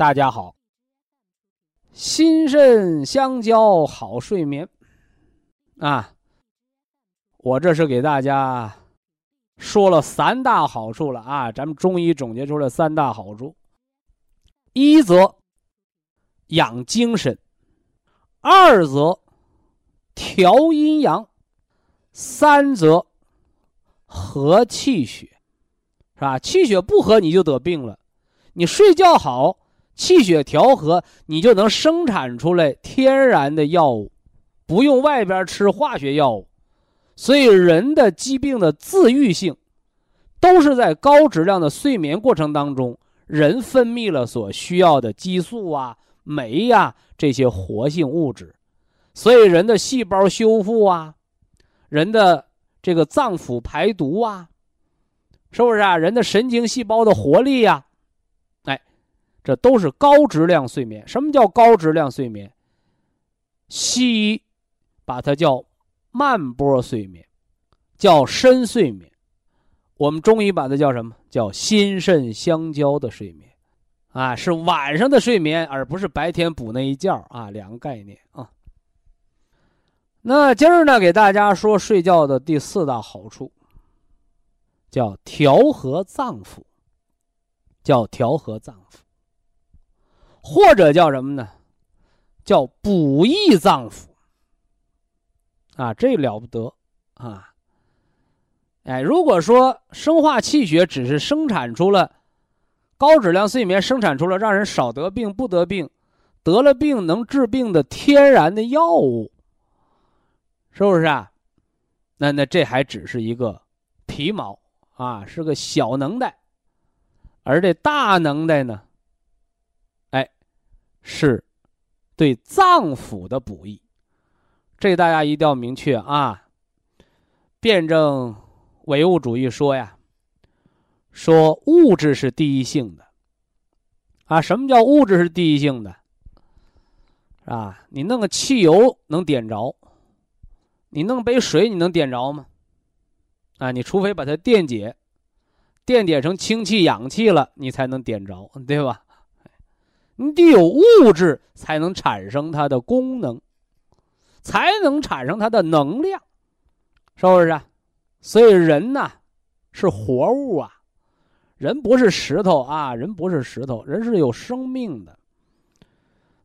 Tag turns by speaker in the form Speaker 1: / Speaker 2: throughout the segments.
Speaker 1: 大家好，心肾相交好睡眠，啊，我这是给大家说了三大好处了。啊，咱们中医总结出来三大好处：一则养精神，二则调阴阳，三则和气血，是吧？气血不和你就得病了，你睡觉好。气血调和，你就能生产出来天然的药物，不用外边吃化学药物。所以，人的疾病的自愈性，都是在高质量的睡眠过程当中，人分泌了所需要的激素啊、酶呀这些活性物质。所以，人的细胞修复啊，人的这个脏腑排毒啊，是不是啊？人的神经细胞的活力呀。这都是高质量睡眠。什么叫高质量睡眠？西医把它叫慢波睡眠，叫深睡眠。我们中医把它叫什么？叫心肾相交的睡眠。啊，是晚上的睡眠，而不是白天补那一觉啊，两个概念啊。那今儿呢，给大家说睡觉的第四大好处，叫调和脏腑，叫调和脏腑。或者叫什么呢？叫补益脏腑啊，这了不得啊！哎，如果说生化气血只是生产出了高质量睡眠，生产出了让人少得病、不得病、得了病能治病的天然的药物，是不是啊？那那这还只是一个皮毛啊，是个小能耐，而这大能耐呢？是，对脏腑的补益，这大家一定要明确啊。辩证唯物主义说呀，说物质是第一性的，啊，什么叫物质是第一性的？啊，你弄个汽油能点着，你弄杯水你能点着吗？啊，你除非把它电解，电解成氢气、氧气了，你才能点着，对吧？你得有物质，才能产生它的功能，才能产生它的能量，是不是？所以人呐，是活物啊，人不是石头啊，人不是石头，人是有生命的，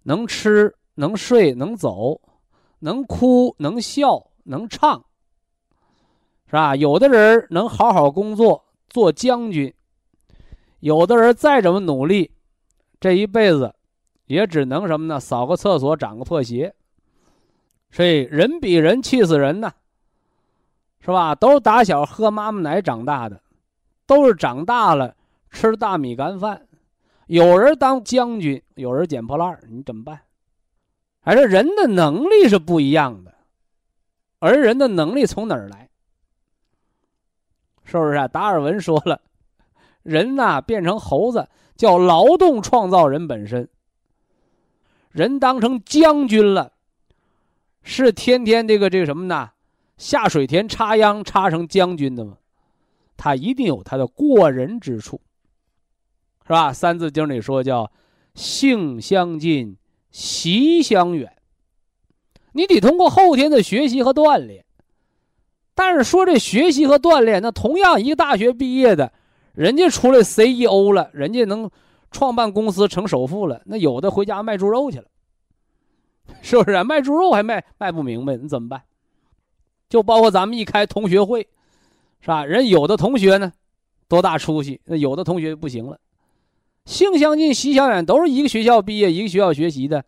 Speaker 1: 能吃，能睡，能走，能哭，能笑，能唱，是吧？有的人能好好工作，做将军；有的人再怎么努力。这一辈子，也只能什么呢？扫个厕所，长个破鞋。所以人比人气死人呐，是吧？都打小喝妈妈奶长大的，都是长大了吃大米干饭。有人当将军，有人捡破烂你怎么办？还是人的能力是不一样的，而人的能力从哪儿来？是不是？达尔文说了，人呐变成猴子。叫劳动创造人本身。人当成将军了，是天天这个这个什么呢？下水田插秧插成将军的吗？他一定有他的过人之处，是吧？《三字经》里说叫“性相近，习相远”。你得通过后天的学习和锻炼。但是说这学习和锻炼，那同样一个大学毕业的。人家出来 CEO 了，人家能创办公司成首富了，那有的回家卖猪肉去了，是不是啊？卖猪肉还卖卖不明白，你怎么办？就包括咱们一开同学会，是吧？人有的同学呢，多大出息，那有的同学不行了，性相近，习相远，都是一个学校毕业，一个学校学习的，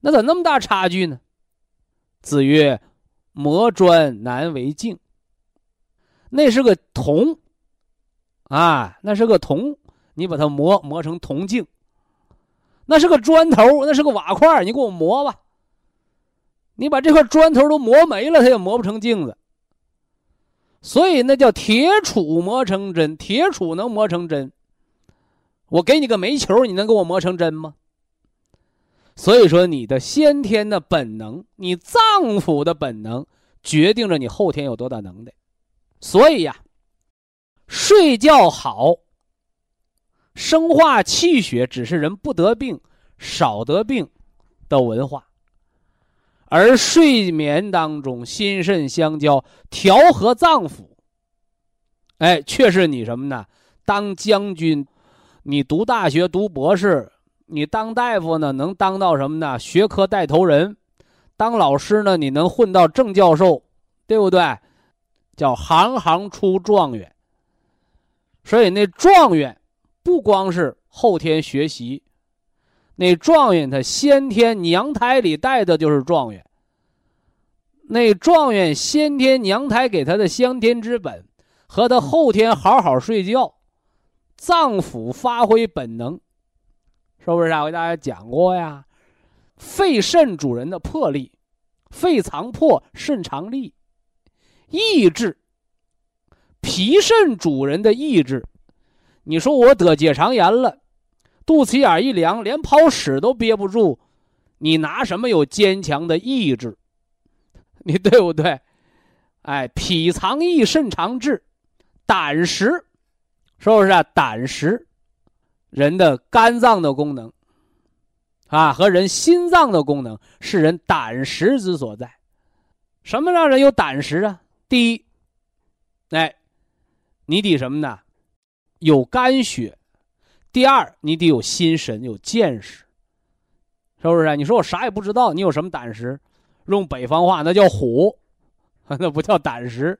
Speaker 1: 那咋那么大差距呢？子曰：“磨砖难为镜。”那是个铜，啊，那是个铜，你把它磨磨成铜镜。那是个砖头，那是个瓦块，你给我磨吧。你把这块砖头都磨没了，它也磨不成镜子。所以那叫铁杵磨成针，铁杵能磨成针。我给你个煤球，你能给我磨成针吗？所以说，你的先天的本能，你脏腑的本能，决定着你后天有多大能耐。所以呀，睡觉好，生化气血，只是人不得病、少得病的文化。而睡眠当中，心肾相交，调和脏腑，哎，却是你什么呢？当将军，你读大学、读博士，你当大夫呢，能当到什么呢？学科带头人，当老师呢，你能混到正教授，对不对？叫行行出状元。所以那状元，不光是后天学习。那状元他先天娘胎里带的就是状元。那状元先天娘胎给他的先天之本，和他后天好好睡觉，脏腑发挥本能，是不是啊？我给大家讲过呀，肺肾主人的魄力，肺藏魄，肾藏力，意志，脾肾主人的意志。你说我得结肠炎了。肚脐眼一凉，连跑屎都憋不住，你拿什么有坚强的意志？你对不对？哎，脾藏意，肾藏志，胆识，是不是啊？胆识，人的肝脏的功能啊，和人心脏的功能是人胆识之所在。什么让人有胆识啊？第一，哎，你得什么呢？有肝血。第二，你得有心神，有见识，是不是？你说我啥也不知道，你有什么胆识？用北方话，那叫虎，那不叫胆识，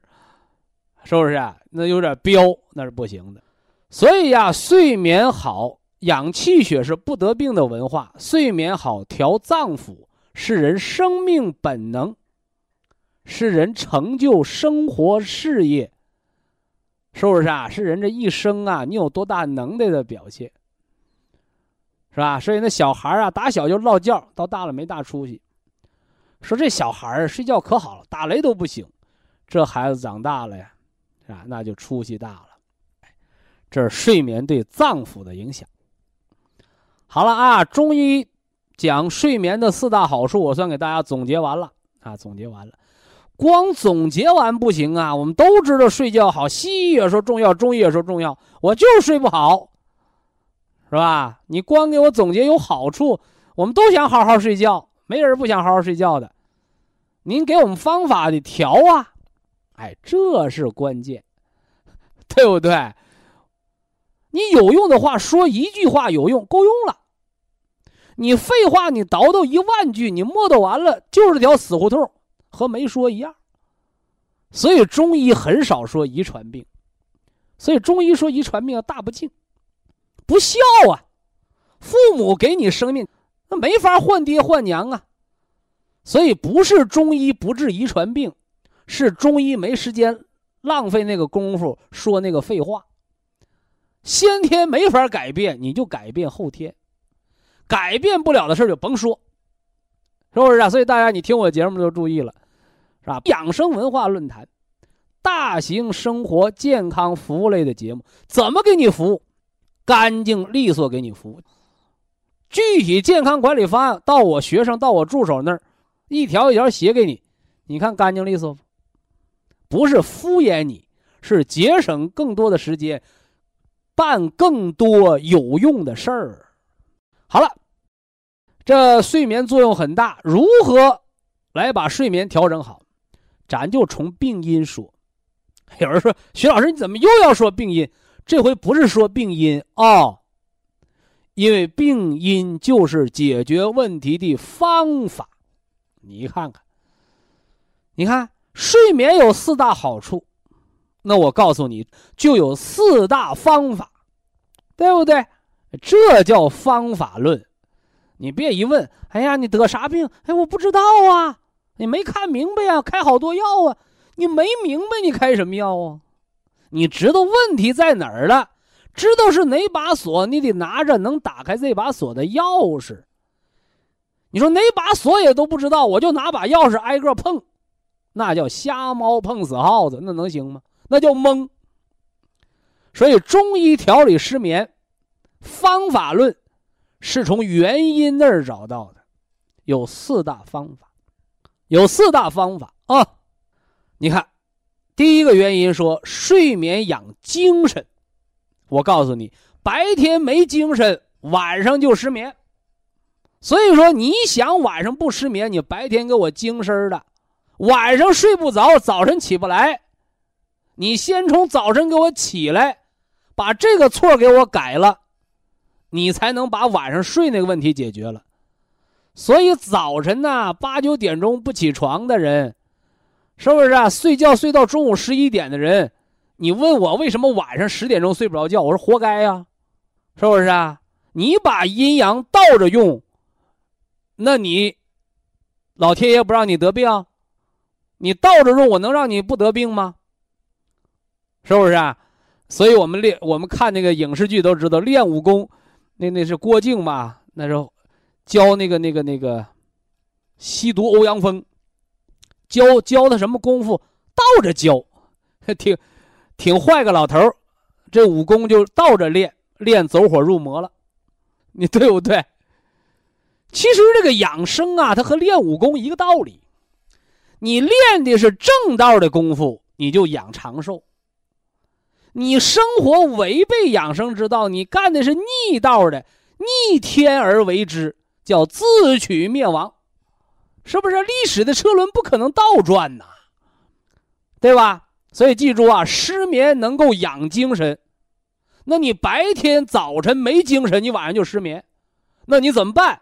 Speaker 1: 是不是？啊那有点彪，那是不行的。所以呀，睡眠好，养气血是不得病的文化。睡眠好，调脏腑是人生命本能，是人成就生活事业。是不是啊？是人这一生啊，你有多大能耐的表现，是吧？所以那小孩啊，打小就落觉，到大了没大出息。说这小孩睡觉可好了，打雷都不醒。这孩子长大了呀，啊，那就出息大了。这是睡眠对脏腑的影响。好了啊，中医讲睡眠的四大好处，我算给大家总结完了啊，总结完了。光总结完不行啊！我们都知道睡觉好，西医也说重要，中医也说重要，我就睡不好，是吧？你光给我总结有好处，我们都想好好睡觉，没人不想好好睡觉的。您给我们方法得调啊，哎，这是关键，对不对？你有用的话说一句话有用，够用了。你废话你叨叨一万句，你磨叨完了就是条死胡同。和没说一样，所以中医很少说遗传病，所以中医说遗传病大不敬，不孝啊！父母给你生命，那没法换爹换娘啊！所以不是中医不治遗传病，是中医没时间浪费那个功夫说那个废话。先天没法改变，你就改变后天，改变不了的事就甭说，是不是啊？所以大家你听我节目就注意了。是吧？养生文化论坛，大型生活健康服务类的节目，怎么给你服务？干净利索给你服务。具体健康管理方案到我学生到我助手那儿，一条一条写给你，你看干净利索不？不是敷衍你，是节省更多的时间，办更多有用的事儿。好了，这睡眠作用很大，如何来把睡眠调整好？咱就从病因说，有人说徐老师你怎么又要说病因？这回不是说病因啊，因为病因就是解决问题的方法。你看看，你看睡眠有四大好处，那我告诉你，就有四大方法，对不对？这叫方法论。你别一问，哎呀，你得啥病？哎，我不知道啊，你没看明白呀，开好多药啊，你没明白，你开什么药啊？你知道问题在哪儿了？知道是哪把锁，你得拿着能打开这把锁的钥匙。你说哪把锁也都不知道，我就拿把钥匙挨个碰，那叫瞎猫碰死耗子，那能行吗？那叫蒙。所以中医调理失眠，方法论是从原因那儿找到的，有四大方法，有四大方法啊。你看，第一个原因说睡眠养精神。我告诉你，白天没精神，晚上就失眠。所以说，你想晚上不失眠，你白天给我精神的，晚上睡不着，早晨起不来。你先从早晨给我起来，把这个错给我改了，你才能把晚上睡那个问题解决了。所以早晨呢，八九点钟不起床的人，是不是啊？睡觉睡到中午十一点的人。你问我为什么晚上十点钟睡不着觉？我说活该呀，是不是啊？你把阴阳倒着用，那你老天爷不让你得病，你倒着用，我能让你不得病吗？是不是啊？所以我们练，我们看那个影视剧都知道，练武功，那那是郭靖嘛？那时候教那个那个那个吸毒欧阳锋，教教他什么功夫？倒着教，挺。挺坏个老头这武功就倒着练，练走火入魔了，你对不对？其实这个养生啊，它和练武功一个道理。你练的是正道的功夫，你就养长寿；你生活违背养生之道，你干的是逆道的，逆天而为之，叫自取灭亡，是不是？历史的车轮不可能倒转呐，对吧？所以记住啊，失眠能够养精神。那你白天早晨没精神，你晚上就失眠，那你怎么办？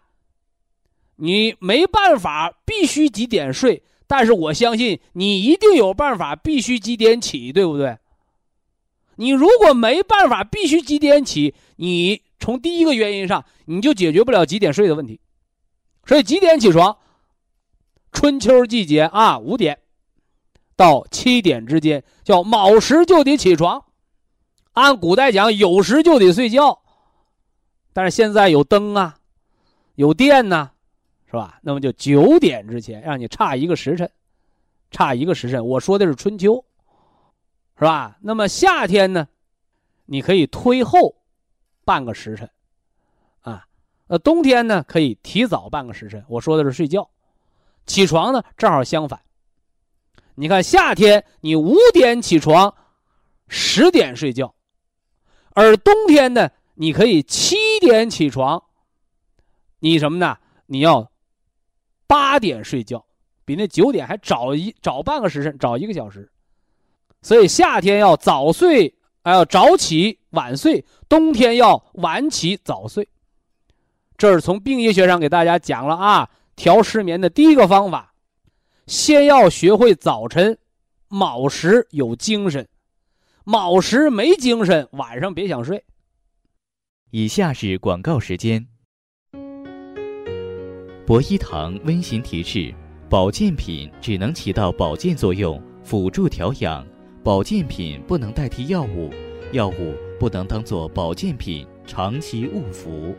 Speaker 1: 你没办法，必须几点睡？但是我相信你一定有办法，必须几点起，对不对？你如果没办法，必须几点起，你从第一个原因上，你就解决不了几点睡的问题。所以几点起床？春秋季节啊，五点。到七点之间叫卯时就得起床，按古代讲酉时就得睡觉，但是现在有灯啊，有电呐，是吧？那么就九点之前让你差一个时辰，差一个时辰。我说的是春秋，是吧？那么夏天呢，你可以推后半个时辰，啊，那冬天呢可以提早半个时辰。我说的是睡觉，起床呢正好相反。你看，夏天你五点起床，十点睡觉，而冬天呢，你可以七点起床，你什么呢？你要八点睡觉，比那九点还早一早半个时辰，早一个小时。所以夏天要早睡，还要早起晚睡；冬天要晚起早睡。这是从病医学上给大家讲了啊，调失眠的第一个方法。先要学会早晨卯时有精神，卯时没精神，晚上别想睡。
Speaker 2: 以下是广告时间。博一堂温馨提示：保健品只能起到保健作用，辅助调养；保健品不能代替药物，药物不能当做保健品长期误服。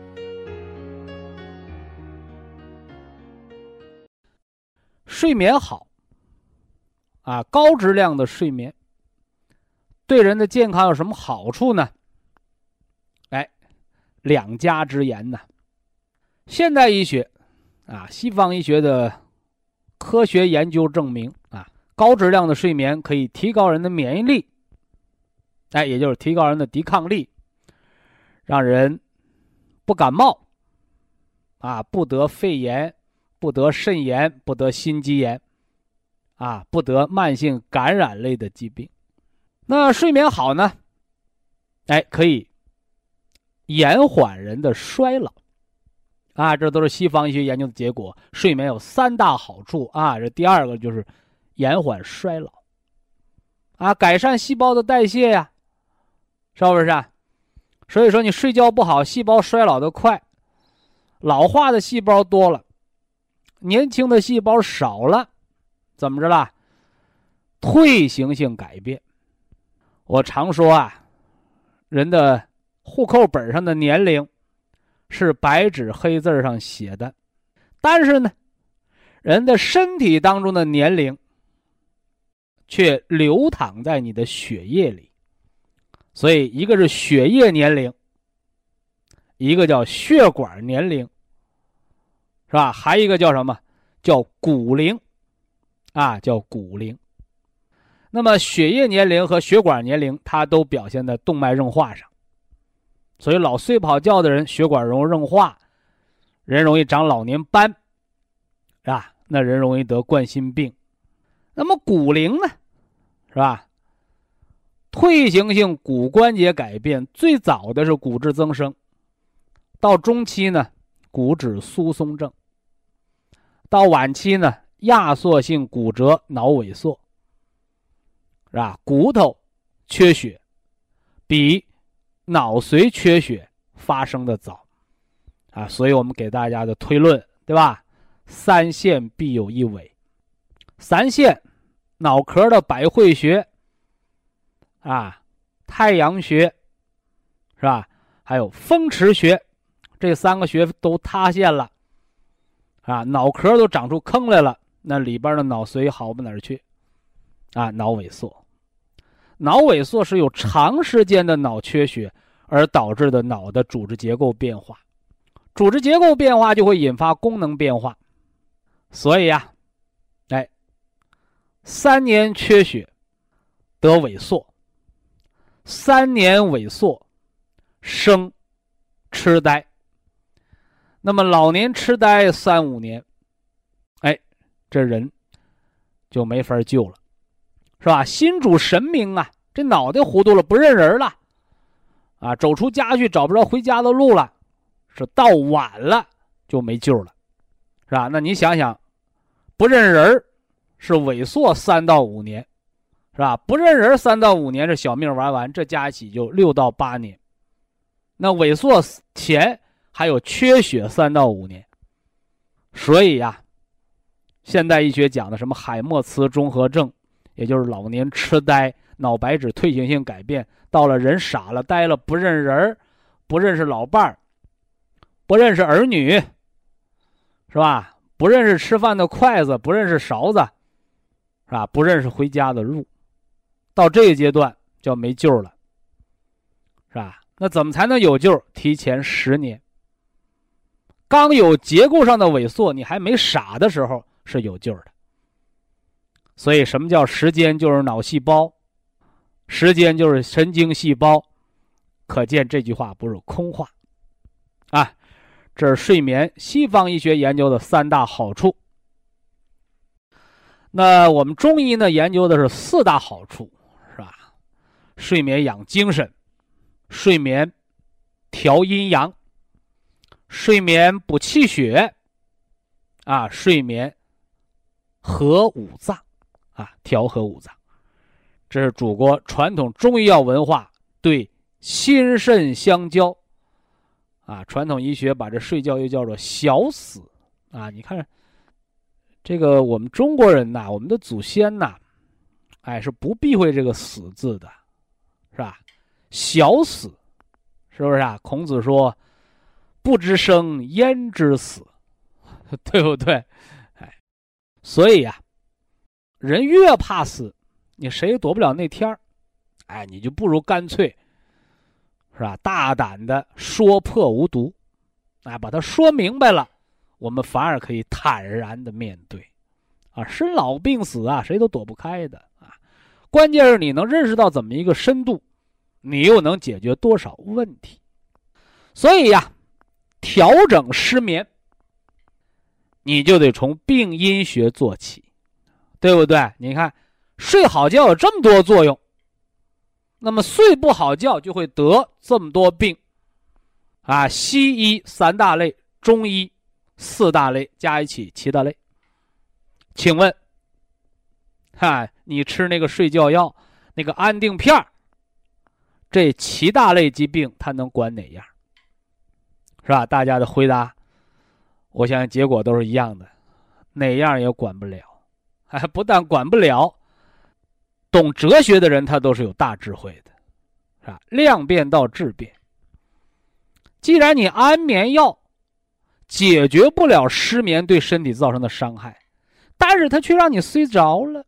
Speaker 1: 睡眠好，啊，高质量的睡眠对人的健康有什么好处呢？哎，两家之言呢。现代医学，啊，西方医学的科学研究证明，啊，高质量的睡眠可以提高人的免疫力，哎，也就是提高人的抵抗力，让人不感冒，啊，不得肺炎。不得肾炎，不得心肌炎，啊，不得慢性感染类的疾病。那睡眠好呢？哎，可以延缓人的衰老。啊，这都是西方医学研究的结果。睡眠有三大好处啊，这第二个就是延缓衰老，啊，改善细胞的代谢呀，是不是？啊？所以说你睡觉不好，细胞衰老的快，老化的细胞多了，年轻的细胞少了，怎么着啦？退行性改变。我常说啊，人的户口本上的年龄。是白纸黑字上写的，但是呢，人的身体当中的年龄却流淌在你的血液里，所以一个是血液年龄，一个叫血管年龄，是吧？还一个叫什么？叫骨龄，啊，叫骨龄。那么血液年龄和血管年龄，它都表现在动脉硬化上。所以老睡不好觉的人，血管容易硬化，人容易长老年斑，是吧？那人容易得冠心病。那么骨龄呢，是吧？退行性骨关节改变最早的是骨质增生，到中期呢，骨质疏松症，到晚期呢，压缩性骨折、脑萎缩，是吧？骨头缺血，比。脑髓缺血发生的早，啊，所以我们给大家的推论，对吧？三线必有一尾，三线，脑壳的百会穴，啊，太阳穴，是吧？还有风池穴，这三个穴都塌陷了，啊，脑壳都长出坑来了，那里边的脑髓好不哪儿去？啊，脑萎缩。脑萎缩是有长时间的脑缺血而导致的脑的组织结构变化，组织结构变化就会引发功能变化，所以呀，哎，三年缺血得萎缩，三年萎缩生痴呆，那么老年痴呆三五年，哎，这人就没法救了。是吧？心主神明啊，这脑袋糊涂了，不认人了，啊，走出家去找不着回家的路了，是到晚了就没救了，是吧？那你想想，不认人是萎缩三到五年，是吧？不认人三到五年，这小命玩完，这加一起就六到八年。那萎缩前还有缺血三到五年，所以呀，现代医学讲的什么海默茨综合症。也就是老年痴呆、脑白质退行性改变，到了人傻了、呆了，不认人不认识老伴儿，不认识儿女，是吧？不认识吃饭的筷子，不认识勺子，是吧？不认识回家的路，到这个阶段叫没救了，是吧？那怎么才能有救？提前十年，刚有结构上的萎缩，你还没傻的时候是有救的。所以，什么叫时间？就是脑细胞，时间就是神经细胞。可见这句话不是空话，啊，这是睡眠西方医学研究的三大好处。那我们中医呢，研究的是四大好处，睡眠养精神，睡眠调阴阳，睡眠补气血，啊，睡眠和五脏。啊，调和五脏，这是祖国传统中医药文化对心肾相交。啊，传统医学把这睡觉又叫做小死。啊，你看，这个我们中国人呐，我们的祖先呐，哎，是不避讳这个死字的，是吧？小死，是不是啊？孔子说：“不知生焉知死？” 对不对？哎，所以呀。人越怕死，你谁也躲不了那天儿，哎，你就不如干脆，是吧？大胆的说破无毒，哎，把它说明白了，我们反而可以坦然的面对，啊，生老病死啊，谁都躲不开的。关键是你能认识到怎么一个深度，你又能解决多少问题。所以呀，调整失眠，你就得从病因学做起。对不对？你看，睡好觉有这么多作用，那么睡不好觉就会得这么多病，啊，西医三大类，中医四大类，加一起七大类。请问，哈，你吃那个睡觉药，那个安定片儿，这七大类疾病它能管哪样？是吧？大家的回答，我相信结果都是一样的，哪样也管不了。还 不但管不了，懂哲学的人他都是有大智慧的，是吧？量变到质变。既然你安眠药解决不了失眠对身体造成的伤害，但是它却让你睡着了，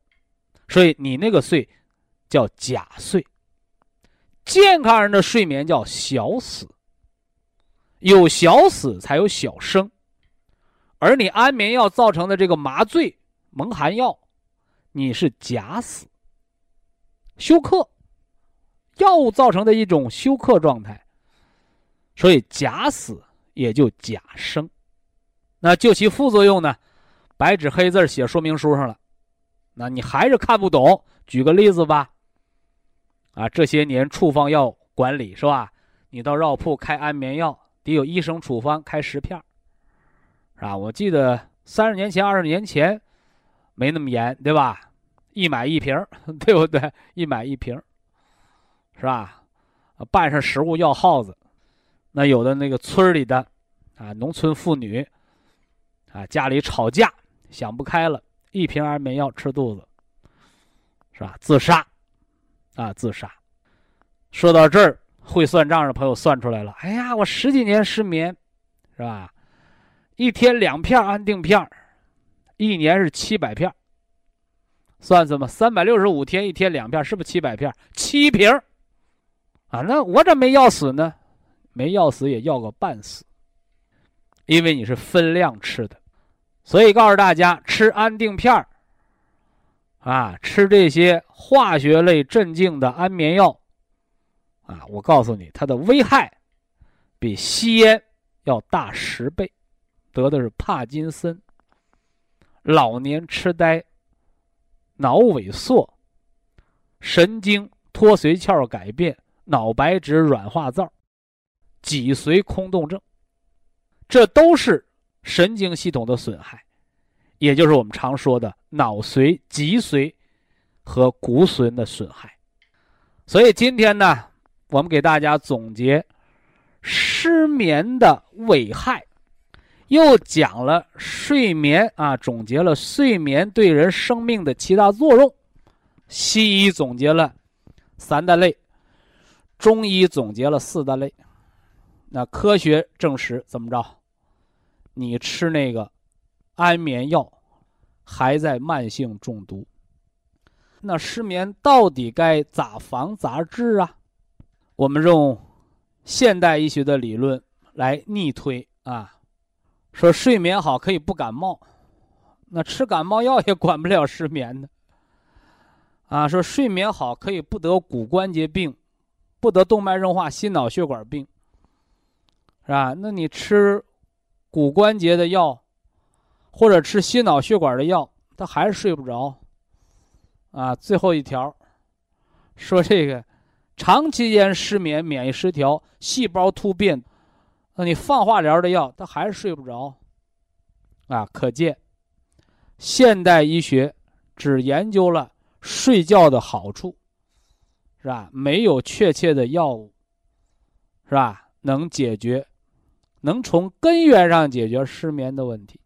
Speaker 1: 所以你那个睡叫假睡。健康人的睡眠叫小死，有小死才有小生，而你安眠药造成的这个麻醉。蒙汗药，你是假死。休克，药物造成的一种休克状态，所以假死也就假生。那就其副作用呢？白纸黑字写说明书上了，那你还是看不懂。举个例子吧。啊，这些年处方药管理是吧？你到药铺开安眠药，得有医生处方开十片是吧？我记得三十年前、二十年前。没那么严，对吧？一买一瓶，对不对？一买一瓶，是吧？拌上食物要耗子。那有的那个村里的啊，农村妇女啊，家里吵架想不开了，一瓶安眠药吃肚子，是吧？自杀啊，自杀。说到这儿，会算账的朋友算出来了。哎呀，我十几年失眠，是吧？一天两片安定片一年是七百片，算什么？三百六十五天，一天两片，是不是七百片？七瓶啊！那我这没要死呢？没要死也要个半死，因为你是分量吃的，所以告诉大家，吃安定片儿啊，吃这些化学类镇静的安眠药，啊，我告诉你，它的危害比吸烟要大十倍，得的是帕金森。老年痴呆、脑萎缩、神经脱髓鞘改变、脑白质软化灶、脊髓空洞症，这都是神经系统的损害，也就是我们常说的脑髓、脊髓和骨髓的损害。所以今天呢，我们给大家总结失眠的危害。又讲了睡眠啊，总结了睡眠对人生命的七大作用。西医总结了三大类，中医总结了四大类。那科学证实怎么着？你吃那个安眠药，还在慢性中毒。那失眠到底该咋防咋治啊？我们用现代医学的理论来逆推啊。说睡眠好可以不感冒，那吃感冒药也管不了失眠的。啊，说睡眠好可以不得骨关节病，不得动脉硬化、心脑血管病，是吧？那你吃骨关节的药，或者吃心脑血管的药，他还是睡不着。啊，最后一条，说这个长期间失眠、免疫失调、细胞突变。那你放化疗的药，他还是睡不着，啊，可见现代医学只研究了睡觉的好处，是吧？没有确切的药物，是吧？能解决，能从根源上解决失眠的问题，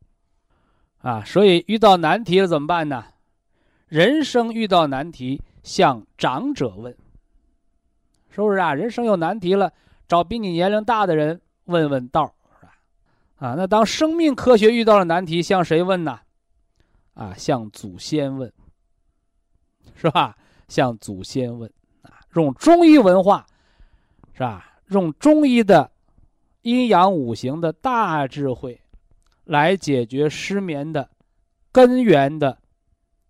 Speaker 1: 啊，所以遇到难题了怎么办呢？人生遇到难题，向长者问，是不是啊？人生有难题了，找比你年龄大的人。问问道是吧？啊，那当生命科学遇到了难题，向谁问呢？啊，向祖先问，是吧？向祖先问啊，用中医文化，是吧？用中医的阴阳五行的大智慧，来解决失眠的根源的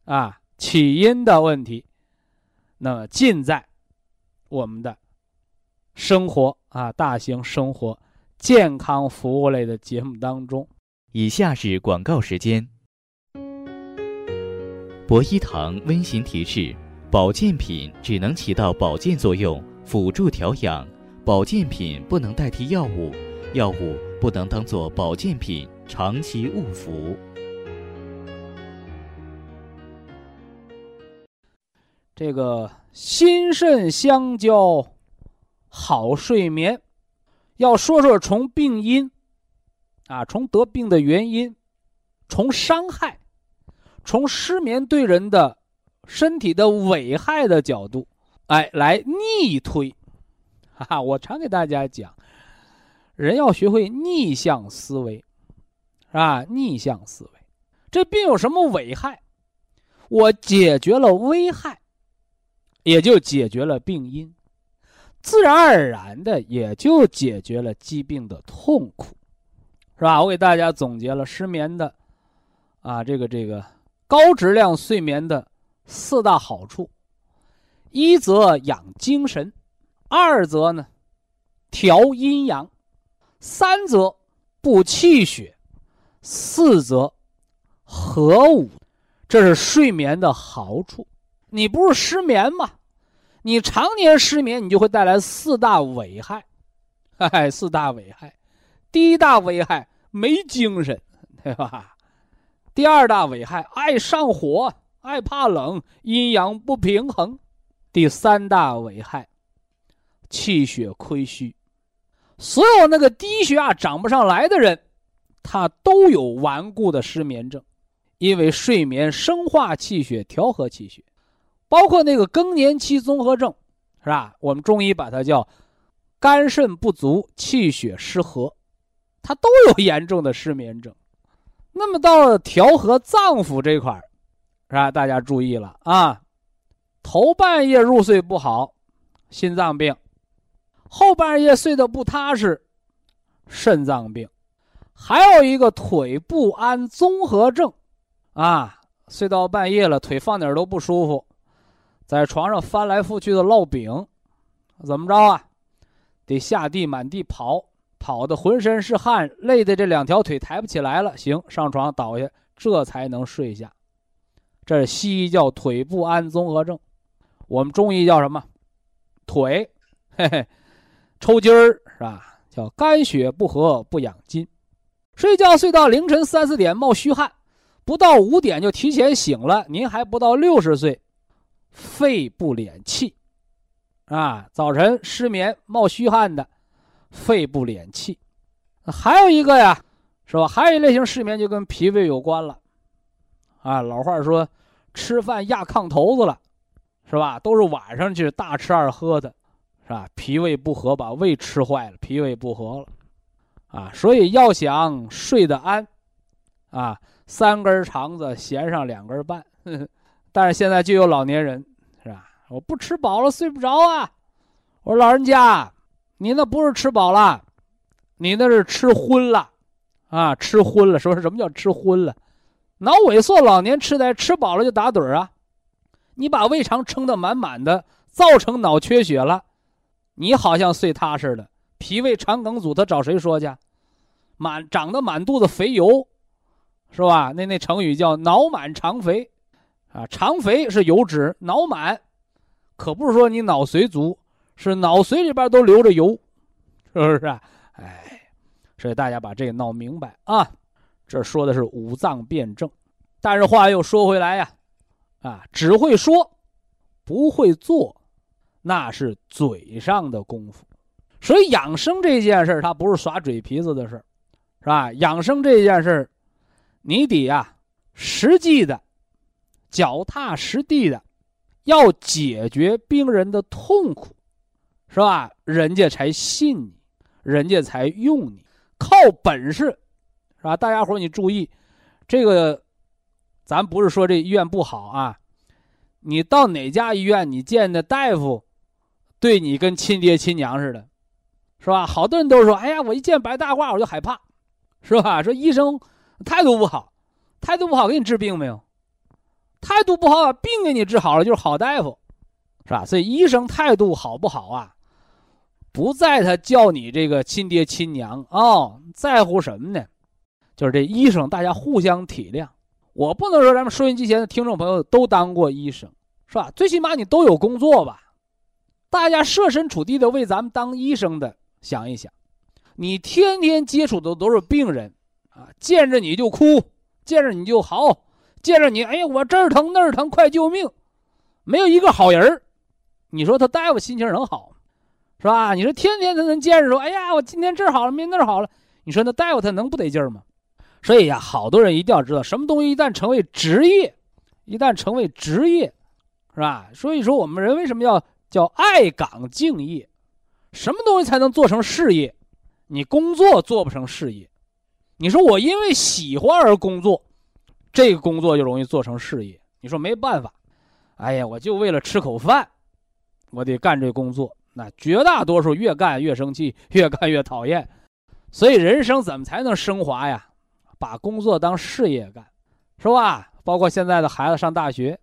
Speaker 1: 啊起因的问题。那么，尽在我们的生活啊，大型生活。健康服务类的节目当中，
Speaker 2: 以下是广告时间。博一堂温馨提示：保健品只能起到保健作用，辅助调养；保健品不能代替药物，
Speaker 3: 药物不能当做保健品长期误服。
Speaker 1: 这个心肾相交，好睡眠。要说说从病因，啊，从得病的原因，从伤害，从失眠对人的身体的危害的角度，哎，来逆推。哈，我常给大家讲，人要学会逆向思维，是吧？逆向思维，这病有什么危害？我解决了危害，也就解决了病因。自然而然的也就解决了疾病的痛苦，是吧？我给大家总结了失眠的，啊，这个这个高质量睡眠的四大好处：一则养精神，二则呢调阴阳，三则补气血，四则和五。这是睡眠的好处。你不是失眠吗？你常年失眠，你就会带来四大危害，嗨，四大危害。第一大危害没精神，对吧？第二大危害爱上火，爱怕冷，阴阳不平衡。第三大危害气血亏虚。所有那个低血压涨不上来的人，他都有顽固的失眠症，因为睡眠生化气血，调和气血。包括那个更年期综合症，是吧？我们中医把它叫肝肾不足、气血失和，它都有严重的失眠症。那么到了调和脏腑这块儿是吧？大家注意了啊！头半夜入睡不好，心脏病；后半夜睡得不踏实，肾脏病；还有一个腿不安综合症，啊，睡到半夜了，腿放哪儿都不舒服。在床上翻来覆去的烙饼，怎么着啊？得下地满地跑，跑的浑身是汗，累的这两条腿抬不起来了。行，上床倒下，这才能睡下。这是西医叫腿不安综合症，我们中医叫什么？腿，嘿嘿，抽筋儿是吧？叫肝血不和不养筋，睡觉睡到凌晨三四点冒虚汗，不到五点就提前醒了。您还不到六十岁。肺不敛气，啊，早晨失眠冒虚汗的，肺不敛气。还有一个呀，是吧？还有一类型失眠就跟脾胃有关了，啊，老话说，吃饭压炕头子了，是吧？都是晚上去大吃二喝的，是吧？脾胃不和，把胃吃坏了，脾胃不和了，啊，所以要想睡得安，啊，三根肠子弦上两根半。但是现在就有老年人，是吧？我不吃饱了睡不着啊！我说老人家，你那不是吃饱了，你那是吃昏了，啊，吃昏了。说什么叫吃昏了？脑萎缩、老年痴呆，吃饱了就打盹儿啊！你把胃肠撑得满满的，造成脑缺血了，你好像睡踏实的，脾胃肠梗阻，他找谁说去？满长得满肚子肥油，是吧？那那成语叫脑满肠肥。啊，肠肥是油脂，脑满，可不是说你脑髓足，是脑髓里边都流着油，是不是啊？哎，所以大家把这个闹明白啊。这说的是五脏辩证，但是话又说回来呀，啊，只会说，不会做，那是嘴上的功夫。所以养生这件事它不是耍嘴皮子的事是吧？养生这件事你得呀，实际的。脚踏实地的，要解决病人的痛苦，是吧？人家才信你，人家才用你。靠本事，是吧？大家伙你注意，这个，咱不是说这医院不好啊。你到哪家医院，你见的大夫，对你跟亲爹亲娘似的，是吧？好多人都说，哎呀，我一见白大褂我就害怕，是吧？说医生态度不好，态度不好，给你治病没有？态度不好，把病给你治好了，就是好大夫，是吧？所以医生态度好不好啊？不在他叫你这个亲爹亲娘啊，在乎什么呢？就是这医生，大家互相体谅。我不能说咱们收音机前的听众朋友都当过医生，是吧？最起码你都有工作吧？大家设身处地的为咱们当医生的想一想，你天天接触的都是病人，啊，见着你就哭，见着你就嚎，见着你，哎呀，我这儿疼那儿疼，快救命！没有一个好人儿，你说他大夫心情能好，是吧？你说天天他能见着说，哎呀，我今天这儿好了，明天那儿好了，你说那大夫他能不得劲儿吗？所以呀，好多人一定要知道，什么东西一旦成为职业，一旦成为职业，是吧？所以说，我们人为什么要叫爱岗敬业？什么东西才能做成事业？你工作做不成事业，你说我因为喜欢而工作，这个工作就容易做成事业。你说没办法，哎呀，我就为了吃口饭，我得干这工作。那绝大多数越干越生气，越干越讨厌。所以人生怎么才能升华呀？把工作当事业干，是吧？包括现在的孩子上大学，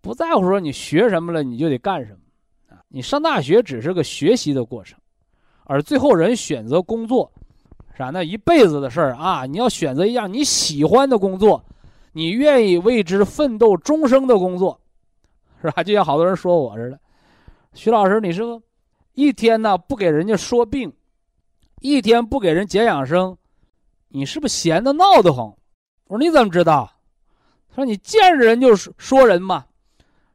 Speaker 1: 不在乎说你学什么了，你就得干什么？你上大学只是个学习的过程，而最后人选择工作，啥呢？一辈子的事儿啊！你要选择一样你喜欢的工作，你愿意为之奋斗终生的工作，是吧？就像好多人说我似的，徐老师，你是不一天呢不给人家说病，一天不给人讲养生。你是不是闲的闹得慌？我说你怎么知道？他说你见着人就说人嘛，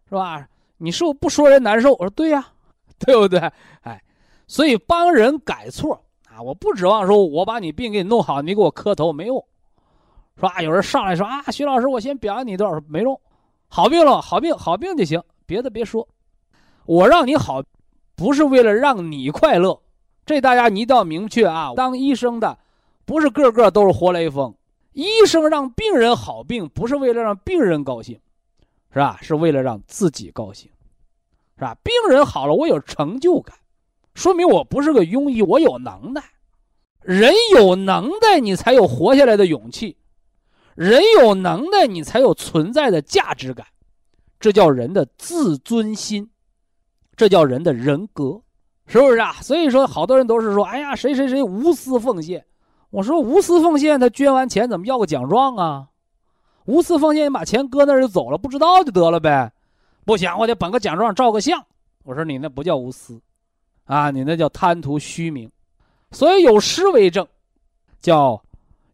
Speaker 1: 是吧？你是不是不说人难受？我说对呀，对不对？哎，所以帮人改错啊，我不指望说我把你病给你弄好，你给我磕头没用，是吧？有人上来说啊，徐老师，我先表扬你多少，没用，好病了，好病，好病就行，别的别说。我让你好，不是为了让你快乐，这大家你一定要明确啊。当医生的。不是个个都是活雷锋，医生让病人好病，不是为了让病人高兴，是吧？是为了让自己高兴，是吧？病人好了，我有成就感，说明我不是个庸医，我有能耐。人有能耐，你才有活下来的勇气；人有能耐，你才有存在的价值感，这叫人的自尊心，这叫人的人格，是不是啊？所以说，好多人都是说：“哎呀，谁谁谁无私奉献。”我说无私奉献，他捐完钱怎么要个奖状啊？无私奉献，你把钱搁那儿就走了，不知道就得了呗。不行，我得本个奖状，照个相。我说你那不叫无私，啊，你那叫贪图虚名。所以有诗为证，叫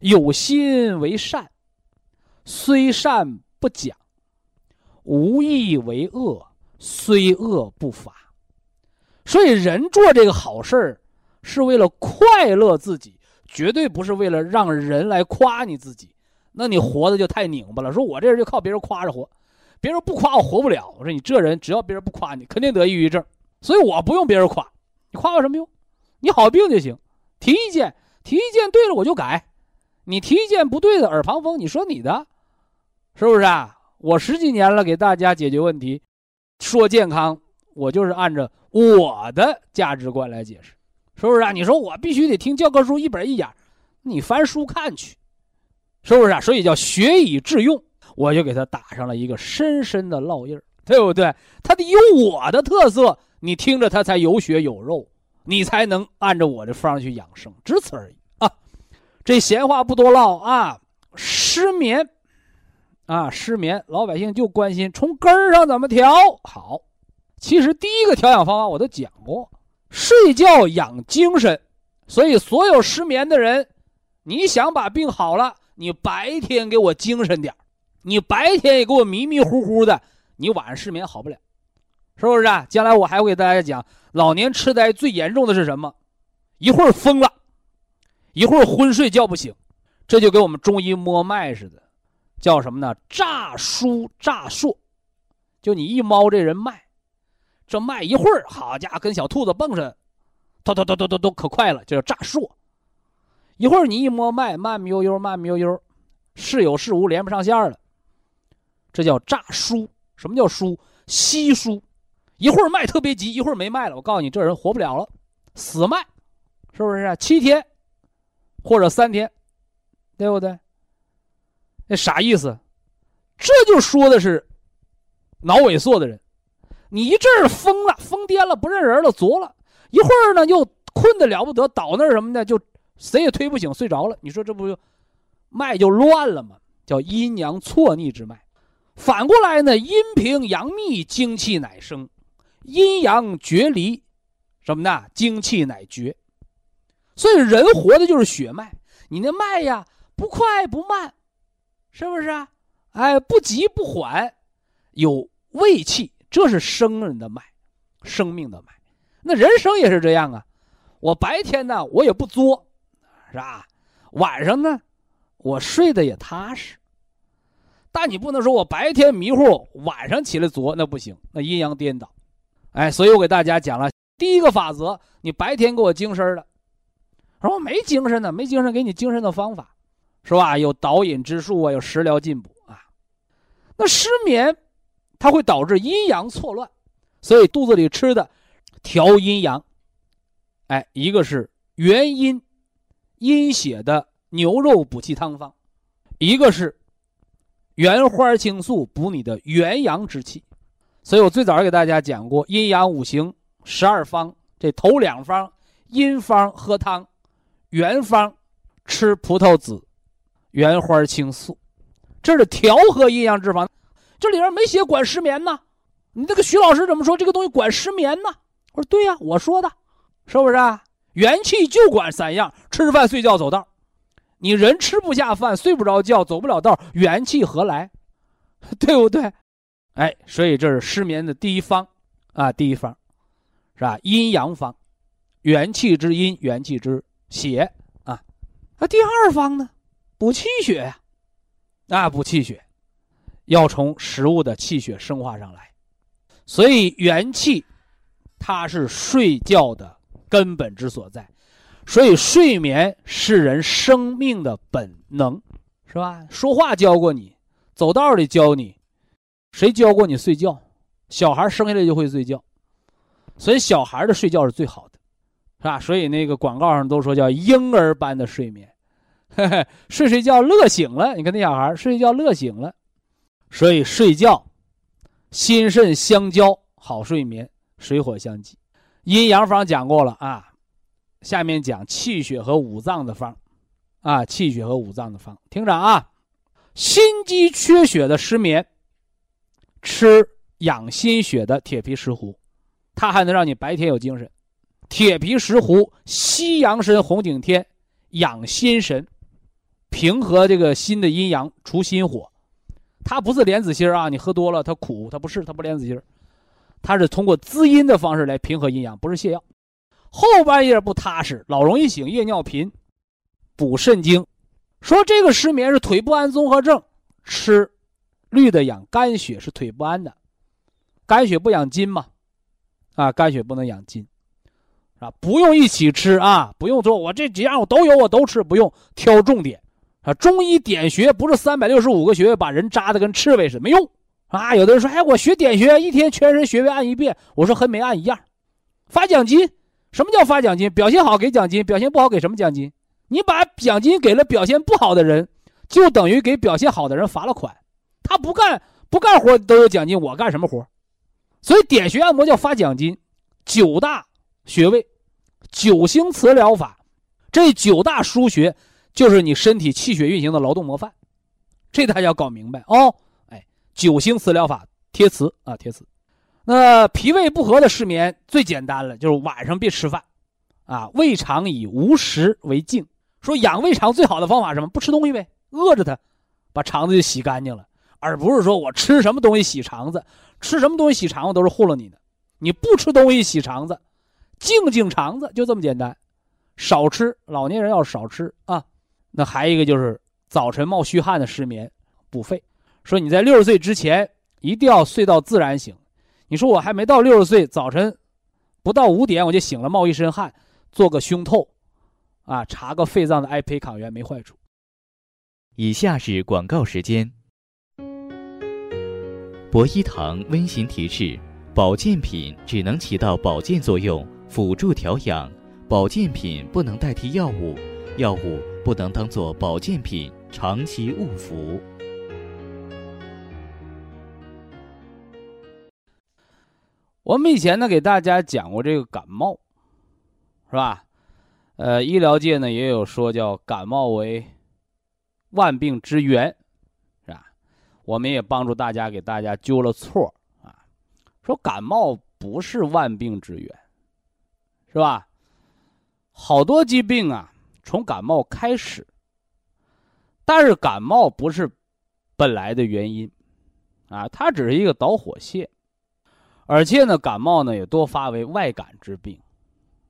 Speaker 1: 有心为善，虽善不讲；无意为恶，虽恶不罚。所以人做这个好事儿，是为了快乐自己。绝对不是为了让人来夸你自己，那你活的就太拧巴了。说我这人就靠别人夸着活，别人不夸我活不了。我说你这人只要别人不夸你，肯定得抑郁症。所以我不用别人夸，你夸我什么用？你好病就行。提意见，提意见对了我就改。你提意见不对的耳旁风，你说你的，是不是啊？我十几年了，给大家解决问题，说健康，我就是按照我的价值观来解释。是不是啊？你说我必须得听教科书一本一眼，你翻书看去，是不是啊？所以叫学以致用，我就给他打上了一个深深的烙印儿，对不对？他得有我的特色，你听着他才有血有肉，你才能按照我的方去养生，只此而已啊！这闲话不多唠啊，失眠啊，失眠，老百姓就关心从根儿上怎么调好。其实第一个调养方法我都讲过。睡觉养精神，所以所有失眠的人，你想把病好了，你白天给我精神点你白天也给我迷迷糊糊的，你晚上失眠好不了，是不是啊？将来我还会给大家讲，老年痴呆最严重的是什么？一会儿疯了，一会儿昏睡觉不醒，这就跟我们中医摸脉似的，叫什么呢？诈疏诈硕，就你一摸这人脉。这脉一会儿，好家伙，跟小兔子蹦似的，突突突突突突，可快了，就叫诈硕。一会儿你一摸脉，慢悠悠，慢悠悠，是有是无，连不上线了，这叫诈输。什么叫输？稀疏。一会儿脉特别急，一会儿没脉了。我告诉你，这人活不了了，死脉，是不是？七天或者三天，对不对？那啥意思？这就说的是脑萎缩的人。你一阵疯了，疯癫了，不认人了，作了一会儿呢，又困得了不得，倒那什么的，就谁也推不醒，睡着了。你说这不就脉就乱了吗？叫阴阳错逆之脉。反过来呢，阴平阳密，精气乃生；阴阳决离，什么呢？精气乃绝。所以人活的就是血脉，你那脉呀，不快不慢，是不是啊？哎，不急不缓，有胃气，这是生人的脉，生命的脉。那人生也是这样啊，我白天呢，我也不作，是吧？晚上呢，我睡得也踏实。但你不能说我白天迷糊，晚上起来作，那不行，那阴阳颠倒。哎，所以我给大家讲了第一个法则：你白天给我精神了。说我没精神呢，没精神，给你精神的方法，是吧？有导引之术啊，有食疗进补啊。那失眠，它会导致阴阳错乱，所以肚子里吃的调阴阳。哎，一个是元阴阴血的牛肉补气汤方，一个是原花青素补你的元阳之气。所以我最早给大家讲过阴阳五行十二方，这头两方阴方喝汤。元方吃葡萄籽、原花青素，这是调和阴阳之方。这里边没写管失眠呢。你这个徐老师怎么说这个东西管失眠呢？我说对呀，我说的，是不是？啊？元气就管三样：吃饭、睡觉、走道。你人吃不下饭、睡不着觉、走不了道，元气何来？对不对？哎，所以这是失眠的第一方啊，第一方是吧？阴阳方，元气之阴，元气之。血啊，那第二方呢？补气血呀，啊，补气血，要从食物的气血生化上来。所以元气，它是睡觉的根本之所在。所以睡眠是人生命的本能，是吧？说话教过你，走道里教你，谁教过你睡觉？小孩生下来就会睡觉，所以小孩的睡觉是最好的。是吧？所以那个广告上都说叫婴儿般的睡眠，睡睡觉乐醒了。你看那小孩睡睡觉乐醒了，所以睡觉心肾相交，好睡眠，水火相济。阴阳方讲过了啊，下面讲气血和五脏的方，啊，气血和五脏的方，听着啊，心肌缺血的失眠，吃养心血的铁皮石斛，它还能让你白天有精神。铁皮石斛，西洋参、红景天，养心神，平和这个心的阴阳，除心火。它不是莲子心啊，你喝多了它苦，它不是，它不莲子心它是通过滋阴的方式来平和阴阳，不是泻药。后半夜不踏实，老容易醒，夜尿频，补肾精。说这个失眠是腿不安综合症，吃绿的养肝血是腿不安的，肝血不养筋嘛，啊，肝血不能养筋。啊，不用一起吃啊，不用说，我这几样我都有，我都吃，不用挑重点。啊，中医点穴不是三百六十五个穴位把人扎的跟刺猬似的，没用。啊，有的人说，哎，我学点穴，一天全身穴位按一遍，我说和没按一样。发奖金，什么叫发奖金？表现好给奖金，表现不好给什么奖金？你把奖金给了表现不好的人，就等于给表现好的人罚了款。他不干不干活都有奖金，我干什么活？所以点穴按摩叫发奖金，九大。穴位，九星磁疗法，这九大腧穴就是你身体气血运行的劳动模范，这大家要搞明白哦。九星磁疗法贴磁啊，贴磁。那脾胃不和的失眠最简单了，就是晚上别吃饭，啊，胃肠以无食为静。说养胃肠最好的方法是什么？不吃东西呗，饿着它，把肠子就洗干净了，而不是说我吃什么东西洗肠子，吃什么东西洗肠子都是糊弄你的。你不吃东西洗肠子。静静肠子就这么简单，少吃，老年人要少吃啊。那还一个就是早晨冒虚汗的失眠，补肺。说你在六十岁之前一定要睡到自然醒。你说我还没到六十岁，早晨不到五点我就醒了，冒一身汗，做个胸透，啊，查个肺脏的艾培抗原没坏处。
Speaker 3: 以下是广告时间。博一堂温馨提示：保健品只能起到保健作用。辅助调养，保健品不能代替药物，药物不能当做保健品长期误服。
Speaker 1: 我们以前呢给大家讲过这个感冒，是吧？呃，医疗界呢也有说叫感冒为万病之源，是吧？我们也帮助大家给大家纠了错啊，说感冒不是万病之源。是吧？好多疾病啊，从感冒开始，但是感冒不是本来的原因，啊，它只是一个导火线，而且呢，感冒呢也多发为外感之病，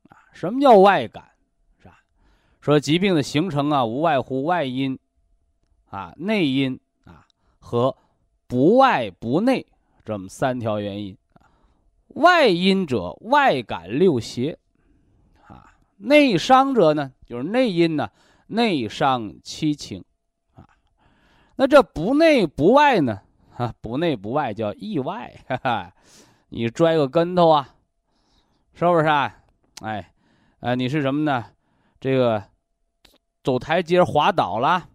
Speaker 1: 啊，什么叫外感？是吧？说疾病的形成啊，无外乎外因，啊，内因啊和不外不内这么三条原因。外因者，外感六邪。啊内伤者呢，就是内因呢，内伤七情，啊，那这不内不外呢，啊，不内不外叫意外，哈哈，你摔个跟头啊，是不是啊？哎，呃，你是什么呢？这个走台阶滑倒了，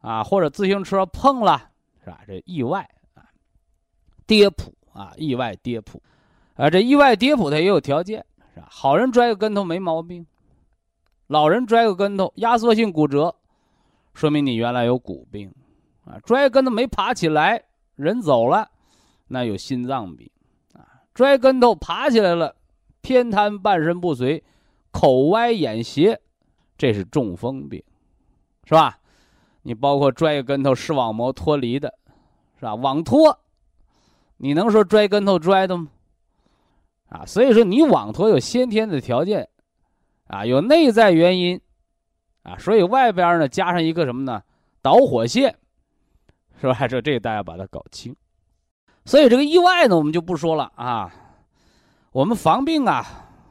Speaker 1: 啊，或者自行车碰了，是吧？这意外啊，跌扑啊，意外跌扑，啊，这意外跌扑它也有条件。是吧？好人摔个跟头没毛病，老人摔个跟头压缩性骨折，说明你原来有骨病，啊，摔跟头没爬起来，人走了，那有心脏病，摔跟头爬起来了，偏瘫半身不遂，口歪眼斜，这是中风病，是吧？你包括摔跟头视网膜脱离的，是吧？网脱，你能说摔跟头摔的吗？啊，所以说你网脱有先天的条件，啊，有内在原因，啊，所以外边呢加上一个什么呢？导火线，是吧？这这大家把它搞清。所以这个意外呢，我们就不说了啊。我们防病啊，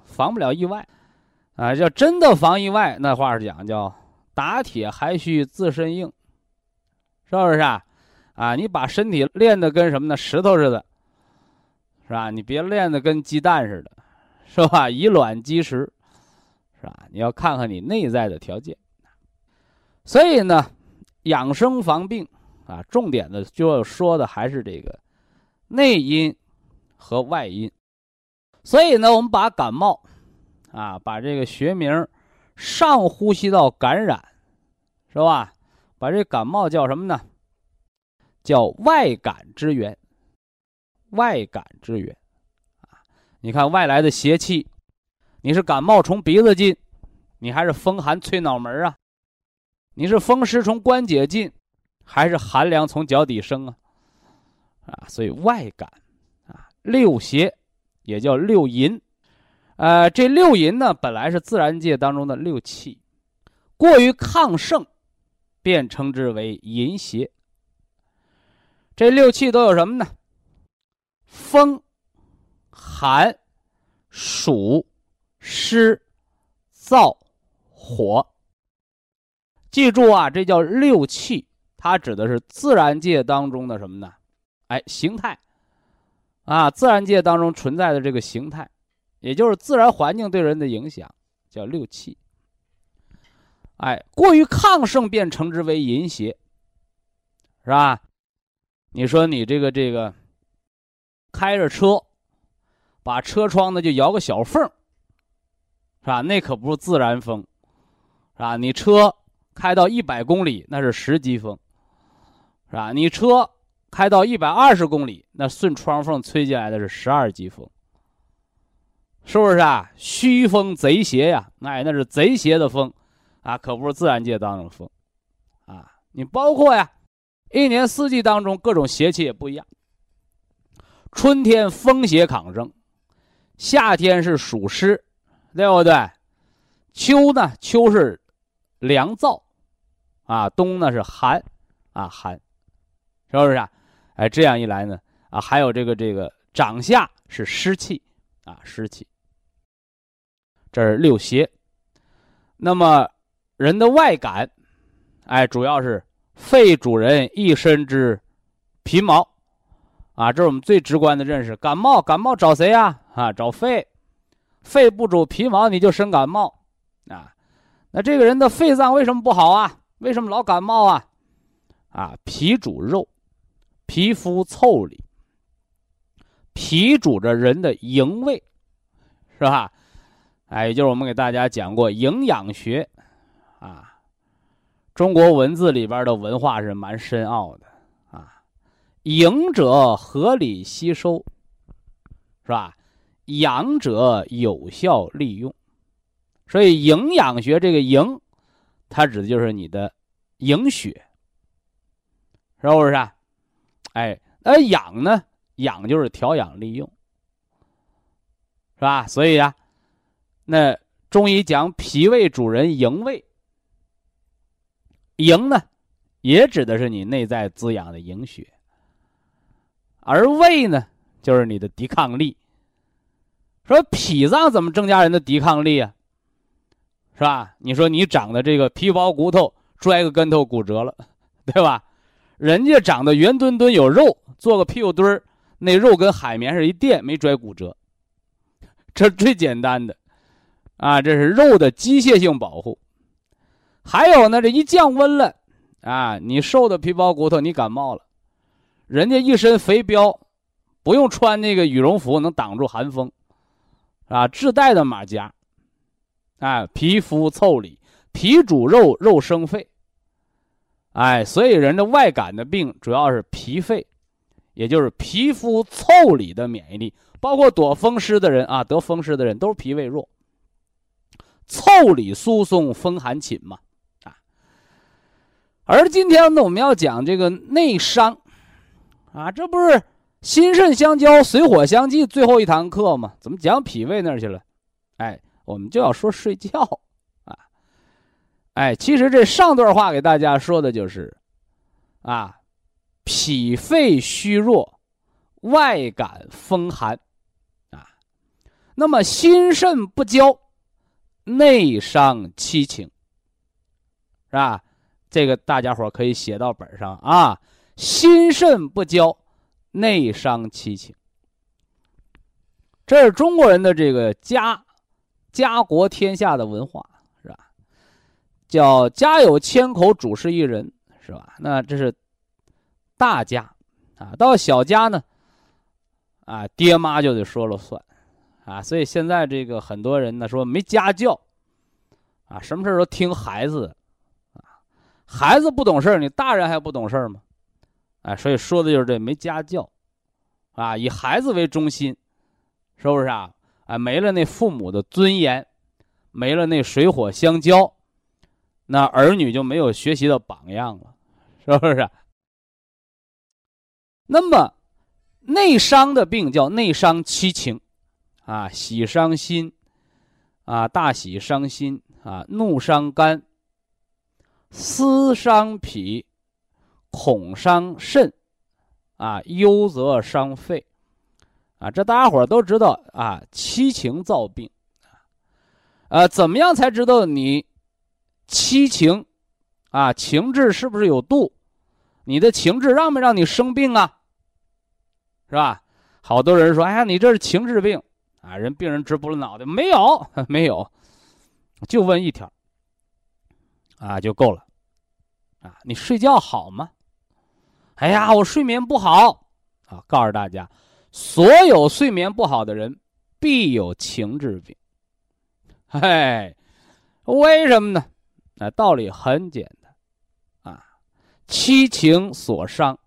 Speaker 1: 防不了意外，啊，要真的防意外，那话是讲叫打铁还需自身硬，是不是啊？啊，你把身体练得跟什么呢？石头似的。是吧？你别练的跟鸡蛋似的，是吧？以卵击石，是吧？你要看看你内在的条件。所以呢，养生防病啊，重点的就要说的还是这个内因和外因。所以呢，我们把感冒啊，把这个学名上呼吸道感染，是吧？把这感冒叫什么呢？叫外感之源。外感之源，啊，你看外来的邪气，你是感冒从鼻子进，你还是风寒吹脑门啊？你是风湿从关节进，还是寒凉从脚底生啊？啊，所以外感，啊，六邪也叫六淫，呃，这六淫呢，本来是自然界当中的六气，过于亢盛，便称之为淫邪。这六气都有什么呢？风、寒、暑、湿、燥、火。记住啊，这叫六气，它指的是自然界当中的什么呢？哎，形态啊，自然界当中存在的这个形态，也就是自然环境对人的影响，叫六气。哎，过于亢盛便称之为淫邪，是吧？你说你这个这个。开着车，把车窗呢就摇个小缝是吧？那可不是自然风，是吧？你车开到一百公里，那是十级风，是吧？你车开到一百二十公里，那顺窗缝吹进来的是十二级风，是不是啊？虚风贼邪呀！哎，那是贼邪的风，啊，可不是自然界当中的风，啊，你包括呀，一年四季当中各种邪气也不一样。春天风邪抗盛，夏天是暑湿，对不对？秋呢，秋是凉燥，啊，冬呢是寒，啊寒，是不是啊？哎，这样一来呢，啊，还有这个这个掌下是湿气，啊湿气。这是六邪。那么人的外感，哎，主要是肺主人一身之皮毛。啊，这是我们最直观的认识。感冒，感冒找谁呀？啊，找肺。肺不主皮毛，你就生感冒。啊，那这个人的肺脏为什么不好啊？为什么老感冒啊？啊，脾主肉，皮肤腠理。脾主着人的营卫，是吧？哎，也就是我们给大家讲过营养学。啊，中国文字里边的文化是蛮深奥的啊。营者合理吸收，是吧？养者有效利用，所以营养学这个营，它指的就是你的营血，是不是啊？哎，那养呢，养就是调养利用，是吧？所以啊，那中医讲脾胃主人营卫，营呢，也指的是你内在滋养的营血，而胃呢，就是你的抵抗力。说脾脏怎么增加人的抵抗力啊？是吧？你说你长的这个皮包骨头，摔个跟头骨折了，对吧？人家长得圆墩墩有肉，做个屁股墩儿，那肉跟海绵似的，一垫没摔骨折。这最简单的，啊，这是肉的机械性保护。还有呢，这一降温了，啊，你瘦的皮包骨头，你感冒了，人家一身肥膘，不用穿那个羽绒服能挡住寒风。啊，自带的马甲，啊，皮肤腠理，皮主肉，肉生肺，哎，所以人的外感的病主要是脾肺，也就是皮肤腠理的免疫力，包括躲风湿的人啊，得风湿的人都是脾胃弱，腠理疏松，风寒侵嘛，啊。而今天呢，我们要讲这个内伤，啊，这不是。心肾相交，水火相济，最后一堂课嘛，怎么讲脾胃那儿去了？哎，我们就要说睡觉！哎，其实这上段话给大家说的就是，啊，脾肺虚弱，外感风寒，啊，那么心肾不交，内伤七情，是吧？这个大家伙可以写到本上啊，心肾不交。内伤七情，这是中国人的这个家家国天下的文化，叫家有千口，主事一人，是吧？那这是大家啊，到小家呢，啊，爹妈就得说了算，啊，所以现在这个很多人呢说没家教，啊，什么事都听孩子，啊，孩子不懂事你大人还不懂事吗？哎，所以说的就是这没家教，啊，以孩子为中心，是不是啊？哎，没了那父母的尊严，没了那水火相交，那儿女就没有学习的榜样了，是不是？那么，内伤的病叫内伤七情，啊，喜伤心，啊，大喜伤心，啊，怒伤肝，思伤脾。恐伤肾，啊，忧则伤肺，啊，这大家伙都知道啊。七情造病，呃，怎么样才知道你七情啊情志是不是有度？你的情志让没让你生病啊？是吧？好多人说，哎呀，你这是情志病啊，人病人直不了脑袋，没有，没有，就问一条，啊，就够了，啊，你睡觉好吗？哎呀，我睡眠不好啊！告诉大家，所有睡眠不好的人必有情志病。哎，为什么呢？那道理很简单啊，七情所伤，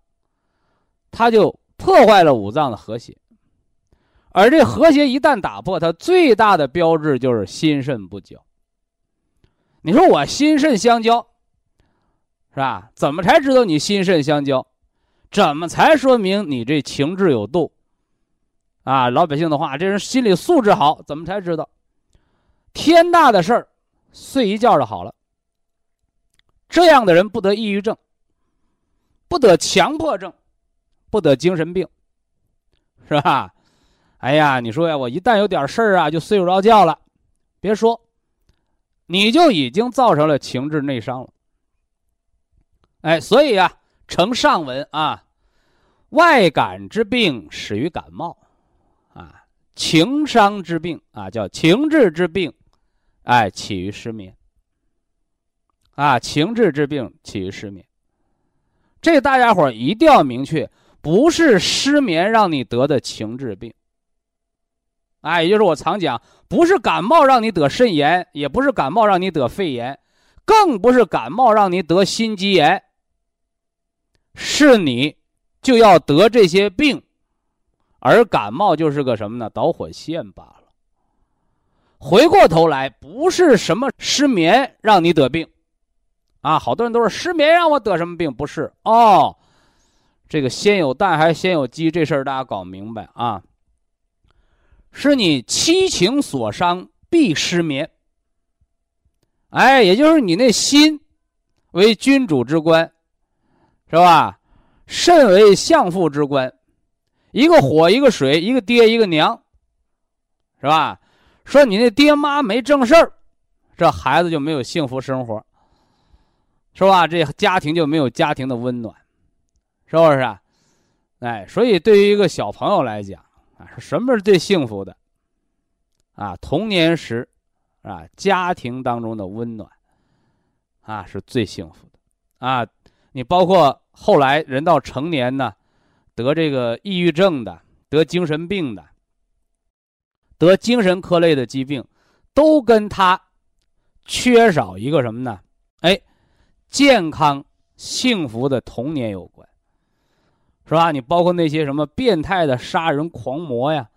Speaker 1: 它就破坏了五脏的和谐。而这和谐一旦打破，它最大的标志就是心肾不交。你说我心肾相交，是吧？怎么才知道你心肾相交？怎么才说明你这情志有度？啊，老百姓的话，这人心理素质好，怎么才知道？天大的事儿，睡一觉就好了。这样的人不得抑郁症，不得强迫症，不得精神病，是吧？哎呀，你说呀，我一旦有点事儿啊，就睡不着觉了。别说，你就已经造成了情志内伤了。哎，所以呀。呈上文啊，外感之病始于感冒，啊，情伤之病啊叫情志之病，哎起于失眠，啊情志之病起于失眠，这大家伙一定要明确，不是失眠让你得的情志病，哎，也就是我常讲，不是感冒让你得肾炎，也不是感冒让你得肺炎，更不是感冒让你得心肌炎。是你就要得这些病，而感冒就是个什么呢？导火线罢了。回过头来，不是什么失眠让你得病，啊，好多人都是失眠让我得什么病？不是哦，这个先有蛋还是先有鸡这事儿大家搞明白啊。是你七情所伤必失眠。哎，也就是你那心为君主之官，是吧？肾为相父之官，一个火一个水，一个爹一个娘，是吧？说你那爹妈没正事儿，这孩子就没有幸福生活，是吧？这家庭就没有家庭的温暖，是不是啊？哎，所以对于一个小朋友来讲啊，什么是最幸福的？啊，童年时，啊，家庭当中的温暖，啊，是最幸福的。啊，你包括后来人到成年呢，得这个抑郁症的，得精神病的。得精神科类的疾病，都跟他缺少一个什么呢？哎，健康幸福的童年有关，是吧？你包括那些什么变态的杀人狂魔呀，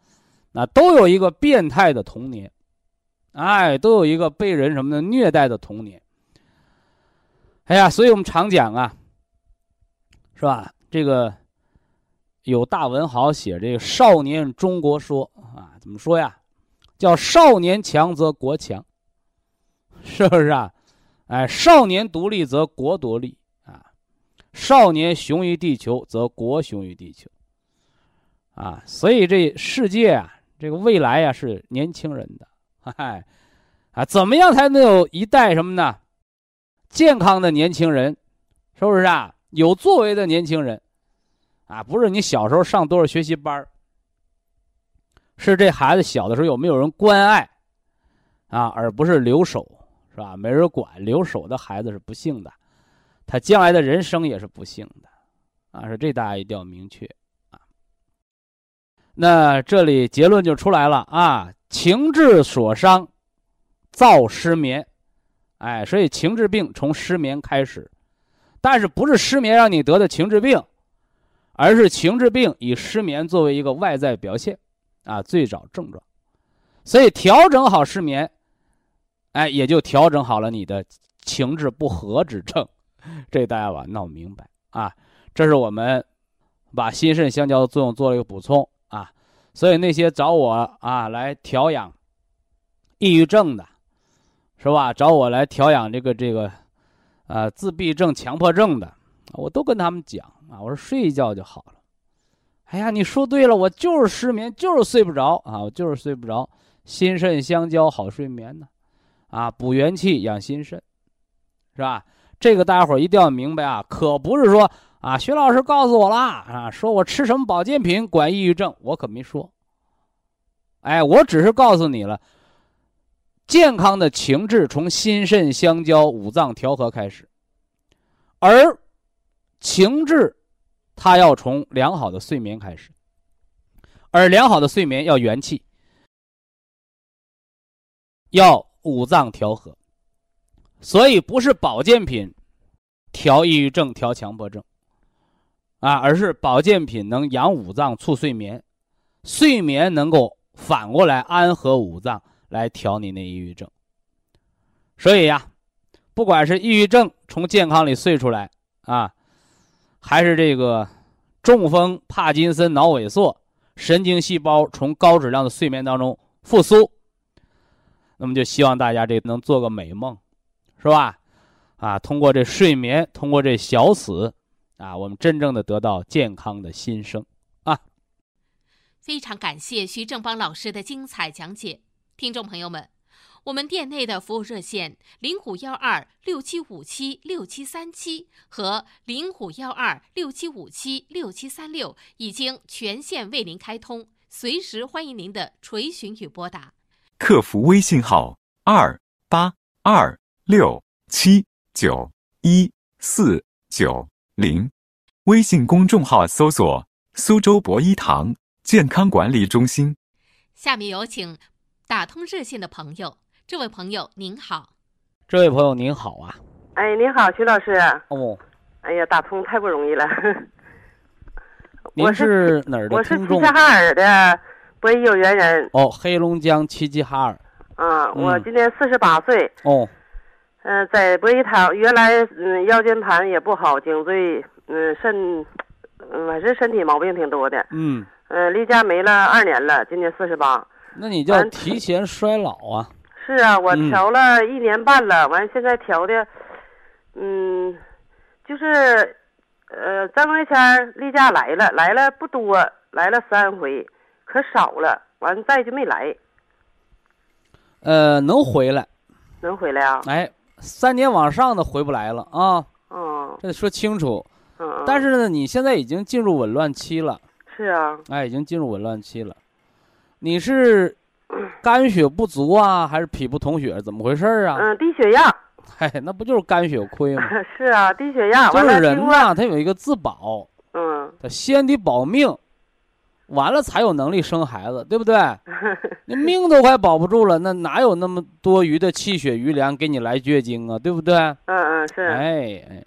Speaker 1: 那都有一个变态的童年，哎，都有一个被人什么的虐待的童年。哎呀，所以我们常讲啊，是吧？这个有大文豪写这个《少年中国说》。啊，怎么说呀？叫少年强则国强，是不是啊？哎，少年独立则国独立啊，少年雄于地球则国雄于地球啊。所以这世界啊，这个未来呀是年轻人的，嗨，啊，怎么样才能有一代什么呢？健康的年轻人，是不是啊？有作为的年轻人，啊，不是你小时候上多少学习班是这孩子小的时候有没有人关爱，啊，而不是留守，是吧？没人管，留守的孩子是不幸的，他将来的人生也是不幸的，啊，是这大家一定要明确啊。那这里结论就出来了啊，情志所伤，造失眠，哎，所以情志病从失眠开始，但是不是失眠让你得的情志病，而是情志病以失眠作为一个外在表现。啊，最早症状，所以调整好失眠，哎，也就调整好了你的情志不和之症，这大家把闹明白啊。这是我们把心肾相交的作用做了一个补充啊。所以那些找我啊来调养抑郁症的，是吧？找我来调养这个这个啊自闭症、强迫症的，我都跟他们讲啊，我说睡一觉就好了。哎呀，你说对了，我就是失眠，就是睡不着啊，我就是睡不着。心肾相交好睡眠呢，啊补元气养心肾，是吧？这个大家伙一定要明白啊，可不是说啊，徐老师告诉我啦啊，说我吃什么保健品管抑郁症，我可没说。哎，我只是告诉你了，健康的情志从心肾相交、五脏调和开始，而情志。他要从良好的睡眠开始，而良好的睡眠要元气，要五脏调和，所以不是保健品调抑郁症、调强迫症，啊，而是保健品能养五脏、促睡眠，睡眠能够反过来安和五脏，来调你那抑郁症。所以呀，不管是抑郁症从健康里睡出来啊。还是这个中风、帕金森、脑萎缩、神经细胞从高质量的睡眠当中复苏，那么就希望大家这能做个美梦，是吧？啊，通过这睡眠，通过这小死，啊，我们真正的得到健康的新生啊！
Speaker 4: 非常感谢徐正邦老师的精彩讲解，听众朋友们。我们店内的服务热线零五幺二六七五七六七三七和零五幺二六七五七六七三六已经全线为您开通，随时欢迎您的垂询与拨打。
Speaker 5: 客服微信号二八二六七九一四九零，微信公众号搜索“苏州博一堂健康管理中心”。
Speaker 4: 下面有请打通热线的朋友。这位朋友您好，
Speaker 1: 这位朋友您好啊，
Speaker 6: 哎，您好，徐老师。
Speaker 1: 哦，
Speaker 6: 哎呀，打通太不容易了。
Speaker 1: 您是哪儿的
Speaker 6: 听众？我是齐齐哈尔的博医有缘人。
Speaker 1: 哦，黑龙江齐齐哈尔。
Speaker 6: 啊，我
Speaker 1: 嗯
Speaker 6: 今年四十八岁，
Speaker 1: 哦，
Speaker 6: 嗯、在博医堂，原来嗯腰间盘也不好，颈椎，嗯肾，嗯反正身体毛病挺多的，
Speaker 1: 嗯，
Speaker 6: 嗯、例假没了二年了，今年四十八。
Speaker 1: 那你叫提前衰老啊。
Speaker 6: 是啊，我
Speaker 1: 嗯
Speaker 6: 调了一年半了，完现在调的，嗯，就是，呃，正月前例假来了，来了不多，来了三回，可少了，完再就没来，
Speaker 1: 呃，能回来，
Speaker 6: 能回来啊？
Speaker 1: 哎，三年往上的回不来了啊，
Speaker 6: 嗯
Speaker 1: 这得说清楚。
Speaker 6: 嗯嗯。
Speaker 1: 但是呢，你现在已经进入紊乱期了，
Speaker 6: 是啊，
Speaker 1: 哎，已经进入紊乱期了。你是肝血不足啊，还是脾不统血？怎么回事啊？
Speaker 6: 嗯，低血压，
Speaker 1: 哎，那不就是肝血亏吗？
Speaker 6: 是啊，低血压，
Speaker 1: 就是人呐，他有一个自保，
Speaker 6: 嗯，
Speaker 1: 他先得保命，完了才有能力生孩子，对不对？你命都快保不住了，那哪有那么多余的气血余粮给你来月经啊？对不对？
Speaker 6: 嗯嗯是，
Speaker 1: 哎哎，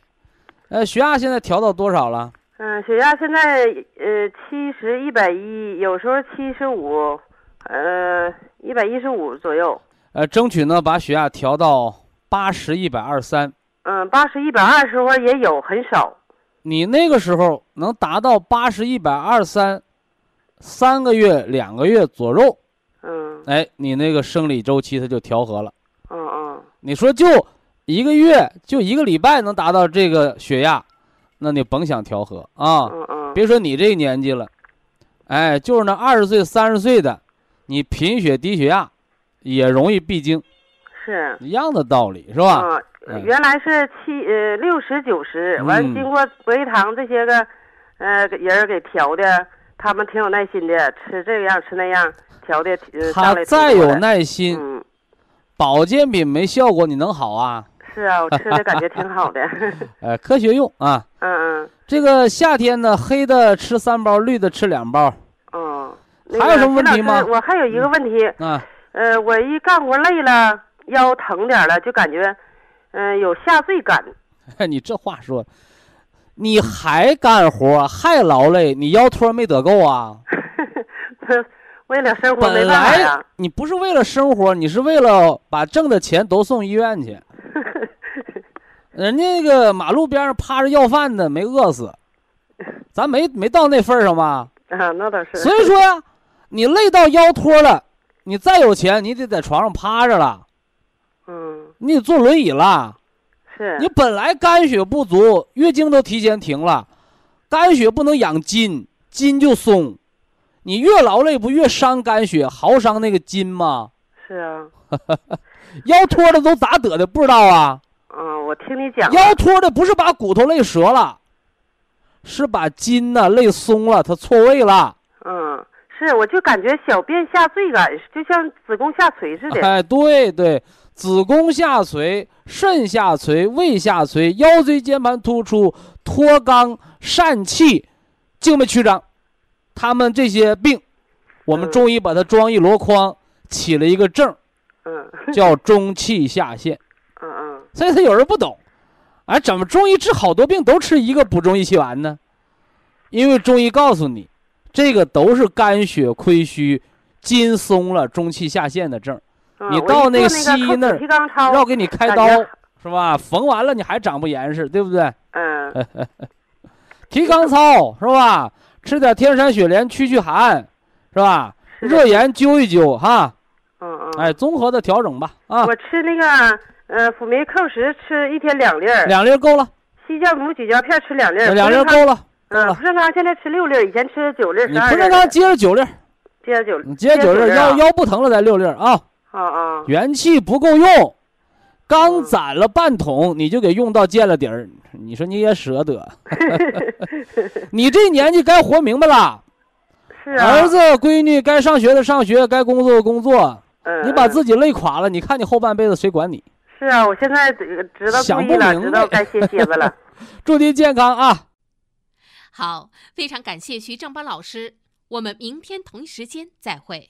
Speaker 1: 呃，血压现在调到多少了？
Speaker 6: 嗯，血压现在呃七十一百一，有时候七十五，呃一百一十五左右，
Speaker 1: 呃，争取呢把血压调到八十一百二三。
Speaker 6: 嗯，八十一百二时候也有，很少。
Speaker 1: 你那个时候能达到八十一百二三，三个月、两个月左右，
Speaker 6: 嗯。
Speaker 1: 哎，你那个生理周期它就调和了。
Speaker 6: 嗯嗯。
Speaker 1: 你说就一个月，就一个礼拜能达到这个血压，那你甭想调和啊！
Speaker 6: 嗯嗯，
Speaker 1: 别说你这个年纪了，哎，就是那二十岁、三十岁的，你贫血、低血压，也容易闭经，
Speaker 6: 是。
Speaker 1: 一样的道理，是吧？
Speaker 6: 原来是七呃六十九十，完
Speaker 1: 嗯。
Speaker 6: 经过博医堂这些个呃人给调的，他们挺有耐心的，吃这样吃那样调的，挺
Speaker 1: 再有耐心，
Speaker 6: 嗯，
Speaker 1: 保健品没效果，你能好啊？
Speaker 6: 是啊，我吃的感觉挺好的，
Speaker 1: 呃，科学用啊。
Speaker 6: 嗯嗯
Speaker 1: 这个夏天呢，黑的吃三包，绿的吃两包
Speaker 6: 嗯。那
Speaker 1: 还有什么问题吗
Speaker 6: 我还有一个问题，
Speaker 1: 嗯。
Speaker 6: 呃，我一干活累了，腰疼点了，就感觉，嗯、有下坠感。
Speaker 1: 你这话说，你还干活还劳累，你腰托没得够啊？
Speaker 6: 为了生活没
Speaker 1: 本来
Speaker 6: 办法呀。
Speaker 1: 你不是为了生活，你是为了把挣的钱都送医院去。人家那个马路边上趴着要饭的没饿死，咱没没到那份上吧？
Speaker 6: 啊，那倒是。
Speaker 1: 所以说呀，你累到腰托了，你再有钱，你得在床上趴着了，
Speaker 6: 嗯，
Speaker 1: 你得坐轮椅了。
Speaker 6: 是。
Speaker 1: 你本来肝血不足，月经都提前停了，肝血不能养筋，筋就松，你越劳累不越伤肝血，耗伤那个筋吗？
Speaker 6: 是啊。
Speaker 1: 腰托的都咋得的？不知道啊？
Speaker 6: 嗯，我听你讲。
Speaker 1: 腰托的不是把骨头累折了，是把筋呐、累松了，它错位了。
Speaker 6: 嗯，是，我就感觉小便下坠感，就像子宫下垂似的。
Speaker 1: 哎，对对，子宫下垂、肾下垂、胃下垂、腰椎间盘突出、脱肛、疝气、静脉曲张，他们这些病，我们
Speaker 6: 嗯
Speaker 1: 中医把它装一箩筐，起了一个
Speaker 6: 症
Speaker 1: 叫中气下陷。
Speaker 6: 嗯嗯，
Speaker 1: 所以他有人不懂，哎，怎么中医治好多病都吃一个补中益气丸呢？因为中医告诉你，这个都是肝血亏虚、筋松了、中气下陷的症儿。你到那个西医那儿要给你开刀是吧？缝完了你还长不严实，对不对？
Speaker 6: 嗯
Speaker 1: 提肛操是吧？吃点天山雪莲驱驱寒，是吧？
Speaker 6: 是
Speaker 1: 热盐灸一灸哈，
Speaker 6: 嗯嗯，
Speaker 1: 哎，综合的调整吧啊，
Speaker 6: 我吃那个呃辅酶扣十吃一天两粒儿，
Speaker 1: 两粒儿够了，
Speaker 6: 西酵母咀嚼片吃两粒儿，
Speaker 1: 两粒儿够了，
Speaker 6: 嗯，
Speaker 1: 了
Speaker 6: 不。正常现在吃六粒儿，以前吃九粒儿、
Speaker 1: 你
Speaker 6: 十二粒儿。
Speaker 1: 不正常接着九粒儿，
Speaker 6: 接着九粒，
Speaker 1: 你接着九粒儿，腰
Speaker 6: 啊
Speaker 1: 腰不疼了再六粒儿啊。
Speaker 6: 啊啊，
Speaker 1: 元气不够用，刚
Speaker 6: 嗯
Speaker 1: 攒了半桶，你就给用到见了底儿，你说你也舍得？你这年纪该活明白了，
Speaker 6: 是啊，
Speaker 1: 儿子闺女该上学的上学，该工作的工作，
Speaker 6: 嗯，
Speaker 1: 你把
Speaker 6: 嗯
Speaker 1: 自己累垮了，你看你后半辈子谁管你？
Speaker 6: 是啊，我现在知道
Speaker 1: 想不明白
Speaker 6: 知道该歇歇子了。
Speaker 1: 祝您健康啊！
Speaker 4: 好，非常感谢徐正邦老师，我们明天同一时间再会。